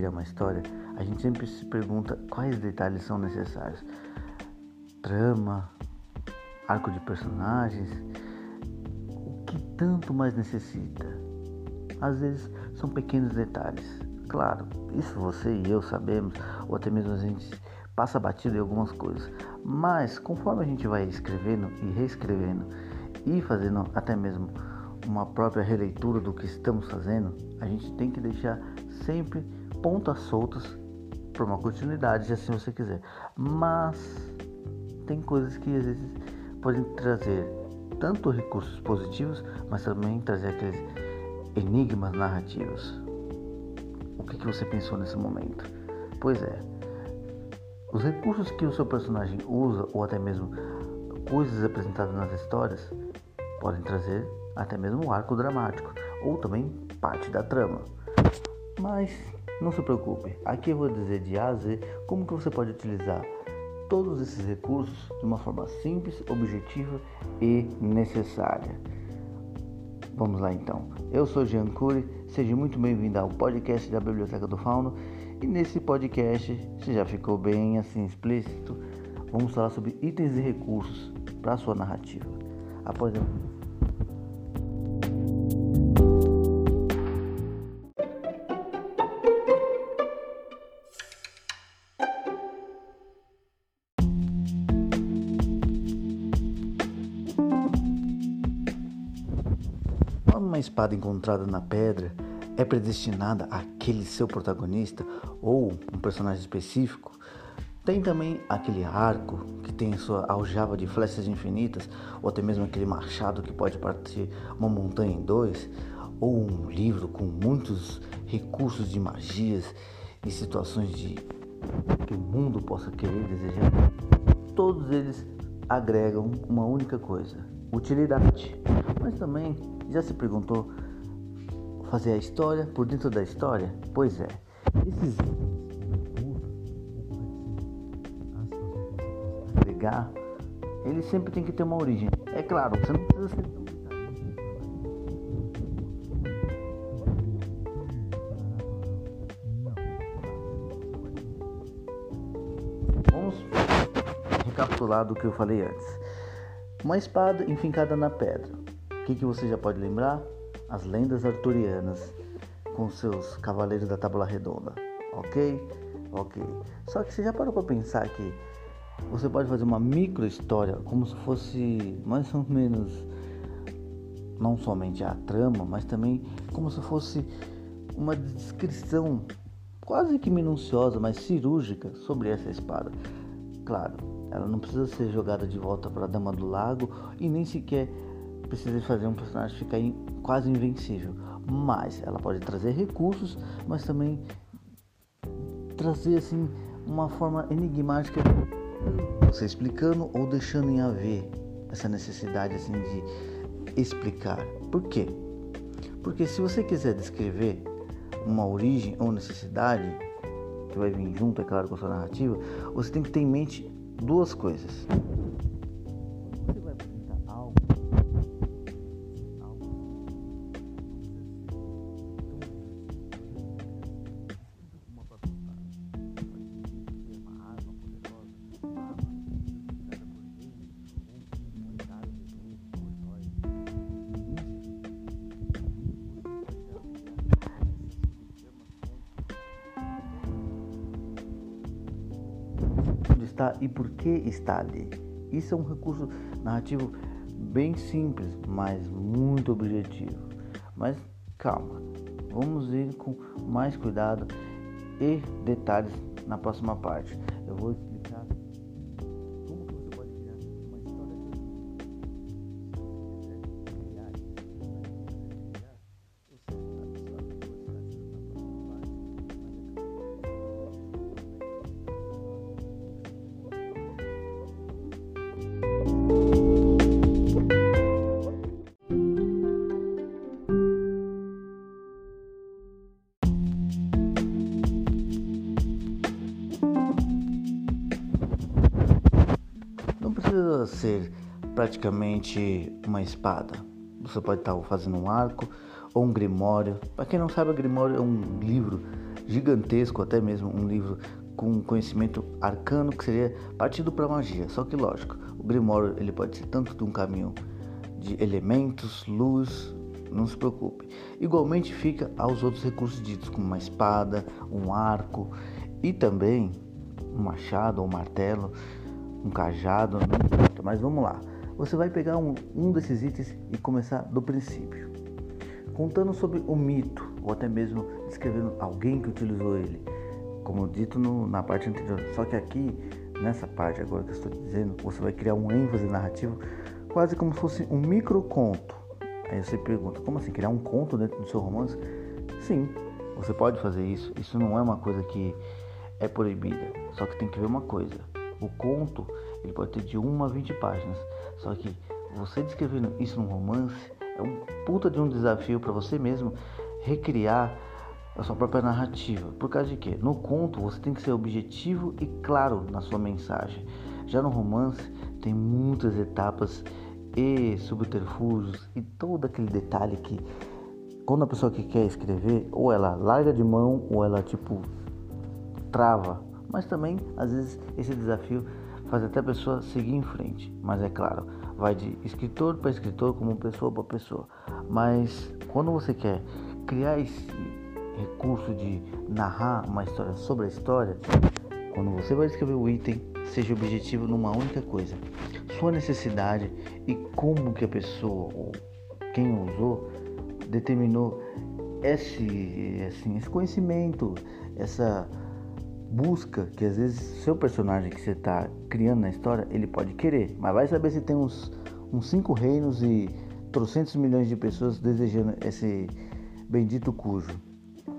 criar uma história, a gente sempre se pergunta quais detalhes são necessários. Trama, arco de personagens, o que tanto mais necessita? Às vezes são pequenos detalhes. Claro, isso você e eu sabemos, ou até mesmo a gente passa batido em algumas coisas. Mas conforme a gente vai escrevendo e reescrevendo e fazendo até mesmo uma própria releitura do que estamos fazendo, a gente tem que deixar sempre pontas soltas para uma continuidade, se assim você quiser. Mas tem coisas que às vezes podem trazer tanto recursos positivos, mas também trazer aqueles enigmas narrativos. O que, que você pensou nesse momento? Pois é, os recursos que o seu personagem usa, ou até mesmo coisas apresentadas nas histórias, podem trazer até mesmo um arco dramático, ou também parte da trama. Mas não se preocupe, aqui eu vou dizer de A a Z como que você pode utilizar todos esses recursos de uma forma simples, objetiva e necessária. Vamos lá então. Eu sou Jean Cury, seja muito bem-vindo ao podcast da Biblioteca do Fauno. E nesse podcast, se já ficou bem assim explícito, vamos falar sobre itens e recursos para a sua narrativa. Após uma espada encontrada na pedra é predestinada àquele seu protagonista ou um personagem específico, tem também aquele arco que tem sua aljava de flechas infinitas, ou até mesmo aquele machado que pode partir uma montanha em dois, ou um livro com muitos recursos de magias e situações de que o mundo possa querer desejar. Todos eles agregam uma única coisa: utilidade. Mas também já se perguntou fazer a história por dentro da história? Pois é, esses ligar, ele sempre tem que ter uma origem. É claro, você não precisa ser Vamos recapitular do que eu falei antes. Uma espada enfincada na pedra. Que, que você já pode lembrar? As lendas arturianas com seus cavaleiros da tábua redonda. Ok? Ok. Só que você já parou para pensar que você pode fazer uma micro história como se fosse mais ou menos não somente a trama, mas também como se fosse uma descrição quase que minuciosa, mas cirúrgica sobre essa espada. Claro, ela não precisa ser jogada de volta para a Dama do Lago e nem sequer precisa fazer um personagem ficar quase invencível. Mas ela pode trazer recursos, mas também trazer assim uma forma enigmática, você explicando ou deixando em haver essa necessidade assim de explicar. Por quê? Porque se você quiser descrever uma origem ou necessidade que vai vir junto, é claro, com a sua narrativa, você tem que ter em mente duas coisas. Está e por que está ali. Isso é um recurso narrativo bem simples, mas muito objetivo. Mas calma, vamos ir com mais cuidado e detalhes na próxima parte. Eu vou ser praticamente uma espada. Você pode estar fazendo um arco ou um grimório. Para quem não sabe, o grimório é um livro gigantesco, até mesmo um livro com conhecimento arcano que seria partido para magia. Só que lógico, o Grimório ele pode ser tanto de um caminho de elementos, luz, não se preocupe. Igualmente fica aos outros recursos ditos, como uma espada, um arco e também um machado ou um martelo, um cajado, não Mas vamos lá. Você vai pegar um, um desses itens e começar do princípio, contando sobre o mito ou até mesmo descrevendo alguém que utilizou ele, como dito no, na parte anterior. Só que aqui, nessa parte agora que eu estou dizendo, você vai criar um ênfase narrativo quase como se fosse um microconto. Aí você pergunta, como assim, criar um conto dentro do seu romance? Sim, você pode fazer isso. Isso não é uma coisa que é proibida. Só que tem que ver uma coisa. O conto, ele pode ter de 1 a 20 páginas. Só que você descrevendo isso num romance é um puta de um desafio para você mesmo recriar a sua própria narrativa. Por causa de quê? No conto você tem que ser objetivo e claro na sua mensagem. Já no romance tem muitas etapas e subterfúgios e todo aquele detalhe que quando a pessoa que quer escrever, ou ela larga de mão, ou ela tipo trava. Mas também, às vezes, esse desafio faz até a pessoa seguir em frente. Mas é claro, vai de escritor para escritor, como pessoa para pessoa. Mas quando você quer criar esse recurso de narrar uma história sobre a história, quando você vai escrever o item, seja objetivo numa única coisa: sua necessidade e como que a pessoa ou quem usou determinou esse, assim, esse conhecimento, essa busca que às vezes seu personagem que você está criando na história ele pode querer, mas vai saber se tem uns, uns cinco reinos e trocentos milhões de pessoas desejando esse bendito cujo.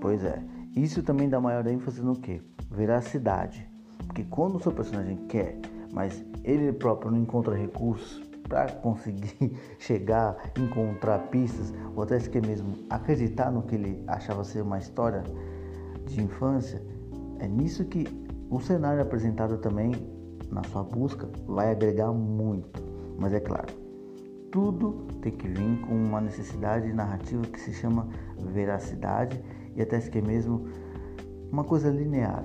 Pois é, isso também dá maior ênfase no que? Veracidade. Porque quando o seu personagem quer, mas ele próprio não encontra recursos para conseguir chegar, encontrar pistas, ou até que mesmo acreditar no que ele achava ser uma história de infância, é nisso que o cenário apresentado também na sua busca vai agregar muito. Mas é claro, tudo tem que vir com uma necessidade narrativa que se chama veracidade e até que mesmo uma coisa linear,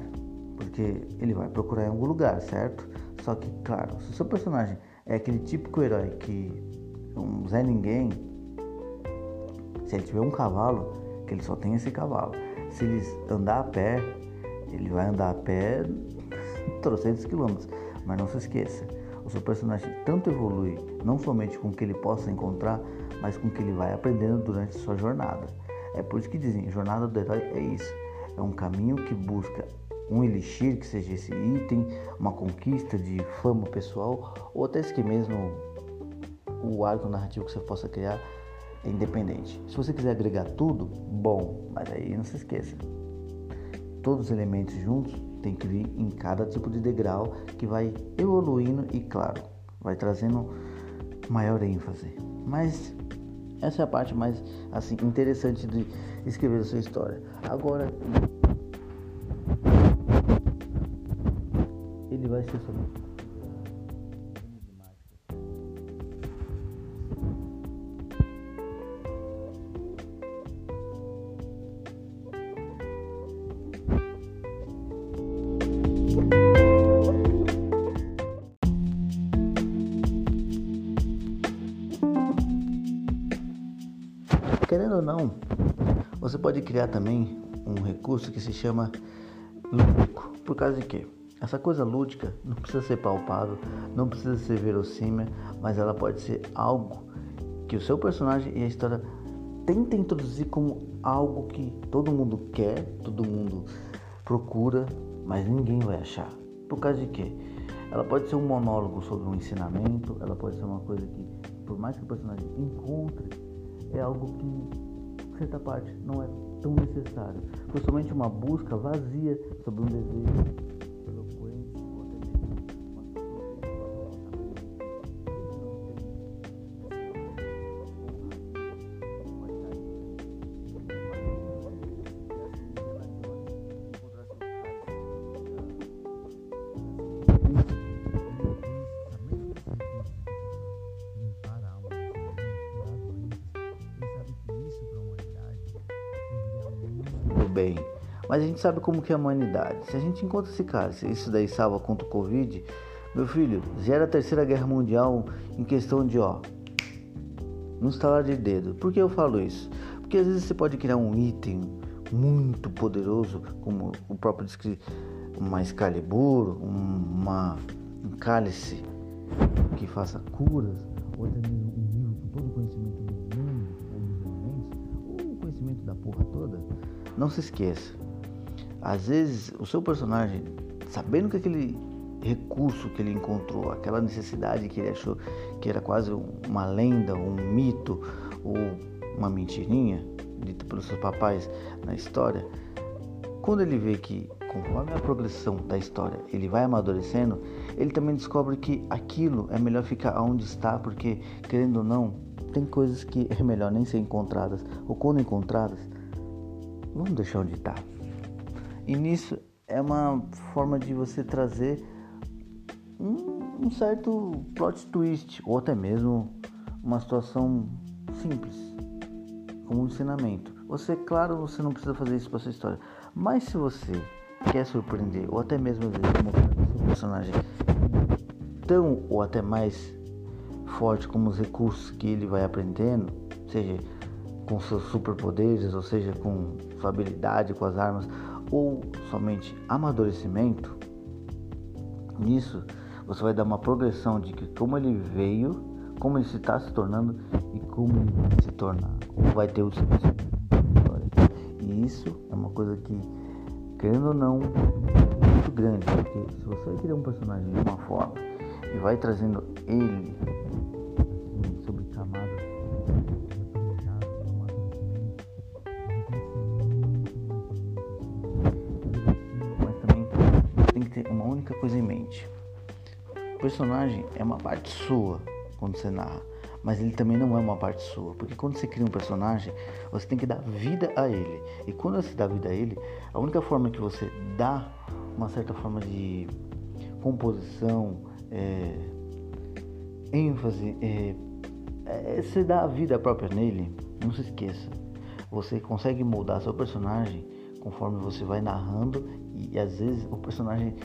porque ele vai procurar em algum lugar, certo? Só que, claro, se o seu personagem é aquele típico herói que um Zé Ninguém, se ele tiver um cavalo, que ele só tem esse cavalo. Se ele andar a pé, ele vai andar a pé trocentos quilômetros. Mas não se esqueça, o seu personagem tanto evolui, não somente com o que ele possa encontrar, mas com o que ele vai aprendendo durante sua jornada. É por isso que dizem, jornada do herói é isso. É um caminho que busca um elixir, que seja esse item, uma conquista de fama pessoal, ou até que mesmo o arco narrativo que você possa criar é independente. Se você quiser agregar tudo, bom, mas aí não se esqueça, todos os elementos juntos tem que vir em cada tipo de degrau que vai evoluindo e, claro, vai trazendo maior ênfase. Mas essa é a parte mais assim interessante de escrever a sua história. Agora ele vai ser somente pode criar também um recurso que se chama lúdico. Por causa de quê? Essa coisa lúdica não precisa ser palpável, não precisa ser verossímil, mas ela pode ser algo que o seu personagem e a história tentem introduzir como algo que todo mundo quer, todo mundo procura, mas ninguém vai achar. Por causa de quê? Ela pode ser um monólogo sobre um ensinamento, ela pode ser uma coisa que, por mais que o personagem encontre é algo que, certa parte, não é tão necessário. Foi somente uma busca vazia sobre um desejo bem. Mas a gente sabe como que é a humanidade. Se a gente encontra esse cara, se isso daí salva contra o Covid, meu filho, gera a terceira guerra mundial em questão de ó. No estalar de dedo. Por que eu falo isso? Porque às vezes você pode criar um item muito poderoso, como o próprio descreve, uma Excalibur, uma, um cálice que faça curas, ou mesmo um livro com todo o conhecimento do mundo, ou dos elementos, ou o conhecimento da porra. Não se esqueça, às vezes o seu personagem, sabendo que aquele recurso que ele encontrou, aquela necessidade que ele achou que era quase uma lenda, um mito ou uma mentirinha dita pelos seus papais na história, quando ele vê que conforme a progressão da história ele vai amadurecendo, ele também descobre que aquilo é melhor ficar onde está, porque querendo ou não, tem coisas que é melhor nem ser encontradas, ou quando encontradas, vamos deixar onde está. E nisso é uma forma de você trazer um, um certo plot twist, ou até mesmo uma situação simples, como um ensinamento. Você, claro, você não precisa fazer isso para sua história, mas se você quer surpreender, ou até mesmo vezes um personagem tão ou até mais forte como os recursos que ele vai aprendendo, seja com seus superpoderes, ou seja com sua habilidade com as armas, ou somente amadurecimento, nisso você vai dar uma progressão de que como ele veio, como ele se está se tornando e como ele vai se tornar, como vai ter o seu E isso é uma coisa que, querendo ou não, é muito grande, porque se você criar um personagem de uma forma e vai trazendo ele o personagem é uma parte sua quando você narra, mas ele também não é uma parte sua, porque quando você cria um personagem, você tem que dar vida a ele. E quando você dá vida a ele, a única forma que você dá uma certa forma de composição, é, ênfase, é, é, você dá a vida própria nele, não se esqueça. Você consegue moldar seu personagem conforme você vai narrando e às vezes o personagem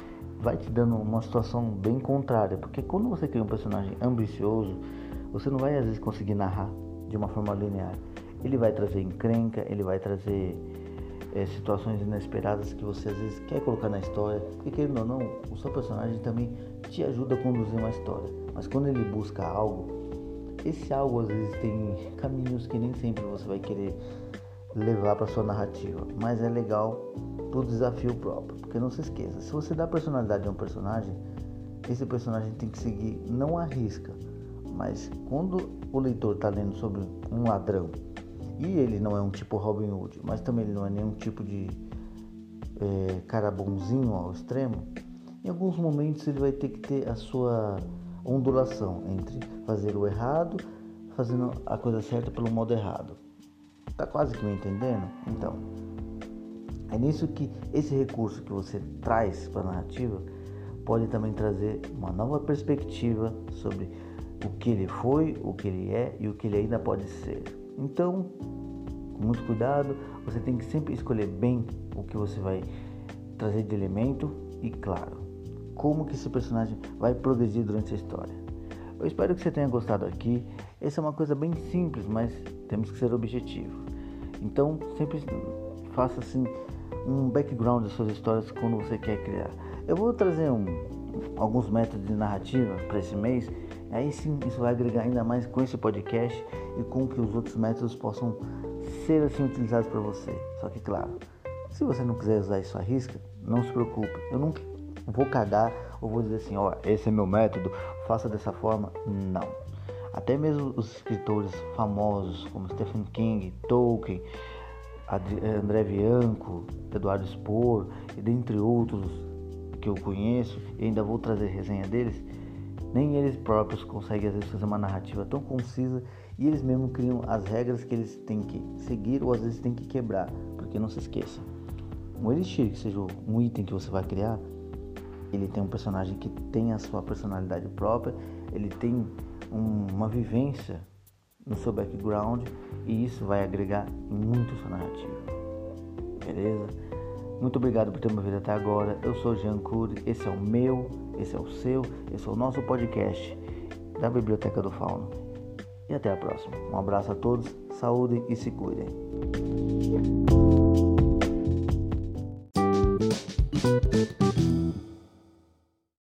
vai te dando uma situação bem contrária, porque quando você cria um personagem ambicioso, você não vai às vezes conseguir narrar de uma forma linear. Ele vai trazer encrenca, ele vai trazer é, situações inesperadas que você às vezes quer colocar na história, porque querendo ou não, o seu personagem também te ajuda a conduzir uma história. Mas quando ele busca algo, esse algo às vezes tem caminhos que nem sempre você vai querer levar para sua narrativa, mas é legal pro desafio próprio. Porque não se esqueça, se você dá personalidade a um personagem, esse personagem tem que seguir não a risca, mas quando o leitor está lendo sobre um ladrão e ele não é um tipo Robin Hood, mas também ele não é nenhum tipo de é, cara bonzinho ao extremo, em alguns momentos ele vai ter que ter a sua ondulação entre fazer o errado, fazendo a coisa certa pelo modo errado. Tá quase que me entendendo? Então, é nisso que esse recurso que você traz para a narrativa pode também trazer uma nova perspectiva sobre o que ele foi, o que ele é e o que ele ainda pode ser. Então, com muito cuidado, você tem que sempre escolher bem o que você vai trazer de elemento e, claro, como que esse personagem vai progredir durante a história. Eu espero que você tenha gostado aqui. Essa é uma coisa bem simples, mas temos que ser objetivo. Então, sempre faça assim um background das suas histórias quando você quer criar. Eu vou trazer um, alguns métodos de narrativa para esse mês, aí sim isso vai agregar ainda mais com esse podcast e com que os outros métodos possam ser assim utilizados para você. Só que claro, se você não quiser usar isso à risca, não se preocupe. Eu nunca vou cagar ou vou dizer assim, ó, esse é meu método, faça dessa forma. Não. Até mesmo os escritores famosos como Stephen King, Tolkien, André Bianco, Eduardo Spor, e dentre outros que eu conheço, e ainda vou trazer resenha deles, nem eles próprios conseguem às vezes fazer uma narrativa tão concisa e eles mesmos criam as regras que eles têm que seguir ou às vezes têm que quebrar, porque não se esqueça, um elixir, que seja um item que você vai criar, ele tem um personagem que tem a sua personalidade própria, ele tem um, uma vivência no seu background e isso vai agregar muito sua narrativa. Beleza? Muito obrigado por ter me ouvido até agora. Eu sou Jean Cury, esse é o meu, esse é o seu, esse é o nosso podcast da Biblioteca do Fauno. E até a próxima. Um abraço a todos, saúde e se cuidem.